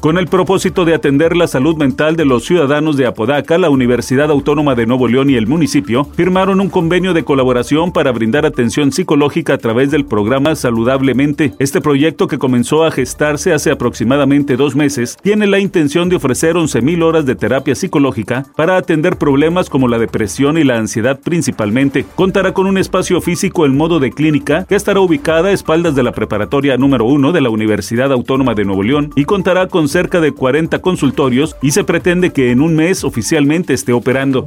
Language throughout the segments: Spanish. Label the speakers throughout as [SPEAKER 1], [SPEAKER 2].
[SPEAKER 1] Con el propósito de atender la salud mental de los ciudadanos de Apodaca, la Universidad Autónoma de Nuevo León y el municipio firmaron un convenio de colaboración para brindar atención psicológica a través del programa Saludablemente. Este proyecto, que comenzó a gestarse hace aproximadamente dos meses, tiene la intención de ofrecer 11.000 horas de terapia psicológica para atender problemas como la depresión y la ansiedad principalmente. Contará con un espacio físico en modo de clínica que estará ubicada a espaldas de la preparatoria número 1 de la Universidad Autónoma de Nuevo León y contará con cerca de 40 consultorios y se pretende que en un mes oficialmente esté operando.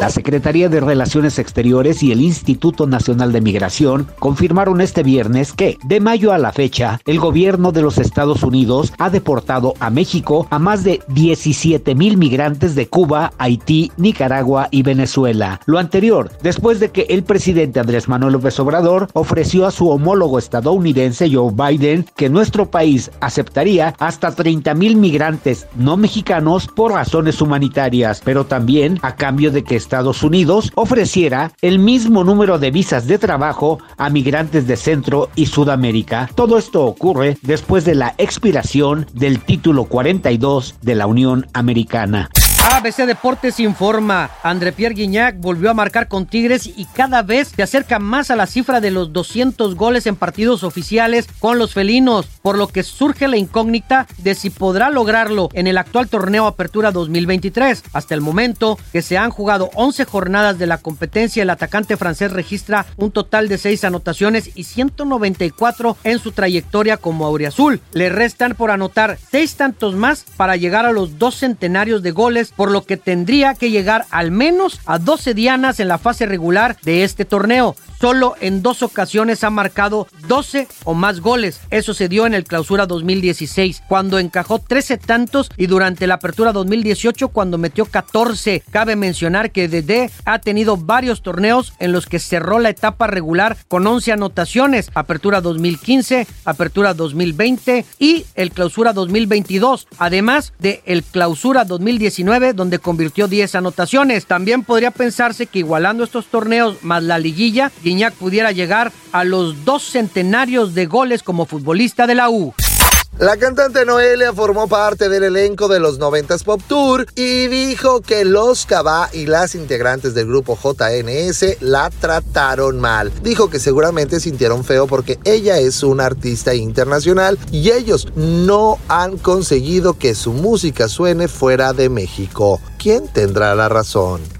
[SPEAKER 2] La Secretaría de Relaciones Exteriores y el Instituto Nacional de Migración confirmaron este viernes que, de mayo a la fecha, el gobierno de los Estados Unidos ha deportado a México a más de 17 mil migrantes de Cuba, Haití, Nicaragua y Venezuela. Lo anterior, después de que el presidente Andrés Manuel López Obrador ofreció a su homólogo estadounidense Joe Biden que nuestro país aceptaría hasta 30 mil migrantes no mexicanos por razones humanitarias, pero también a cambio de que Estados Unidos ofreciera el mismo número de visas de trabajo a migrantes de Centro y Sudamérica. Todo esto ocurre después de la expiración del título 42 de la Unión Americana.
[SPEAKER 3] ABC Deportes informa, André Pierre Guignac volvió a marcar con Tigres y cada vez se acerca más a la cifra de los 200 goles en partidos oficiales con los felinos, por lo que surge la incógnita de si podrá lograrlo en el actual torneo Apertura 2023. Hasta el momento que se han jugado 11 jornadas de la competencia, el atacante francés registra un total de 6 anotaciones y 194 en su trayectoria como auriazul. Le restan por anotar 6 tantos más para llegar a los dos centenarios de goles por lo que tendría que llegar al menos a 12 dianas en la fase regular de este torneo. Solo en dos ocasiones ha marcado 12 o más goles. Eso se dio en el clausura 2016, cuando encajó 13 tantos y durante la apertura 2018 cuando metió 14. Cabe mencionar que Dede ha tenido varios torneos en los que cerró la etapa regular con 11 anotaciones. Apertura 2015, apertura 2020 y el clausura 2022. Además de el clausura 2019 donde convirtió 10 anotaciones. También podría pensarse que igualando estos torneos más la liguilla, Pudiera llegar a los dos centenarios de goles como futbolista de la U.
[SPEAKER 4] La cantante Noelia formó parte del elenco de los 90s Pop Tour y dijo que los Cabá y las integrantes del grupo JNS la trataron mal. Dijo que seguramente sintieron feo porque ella es una artista internacional y ellos no han conseguido que su música suene fuera de México. ¿Quién tendrá la razón?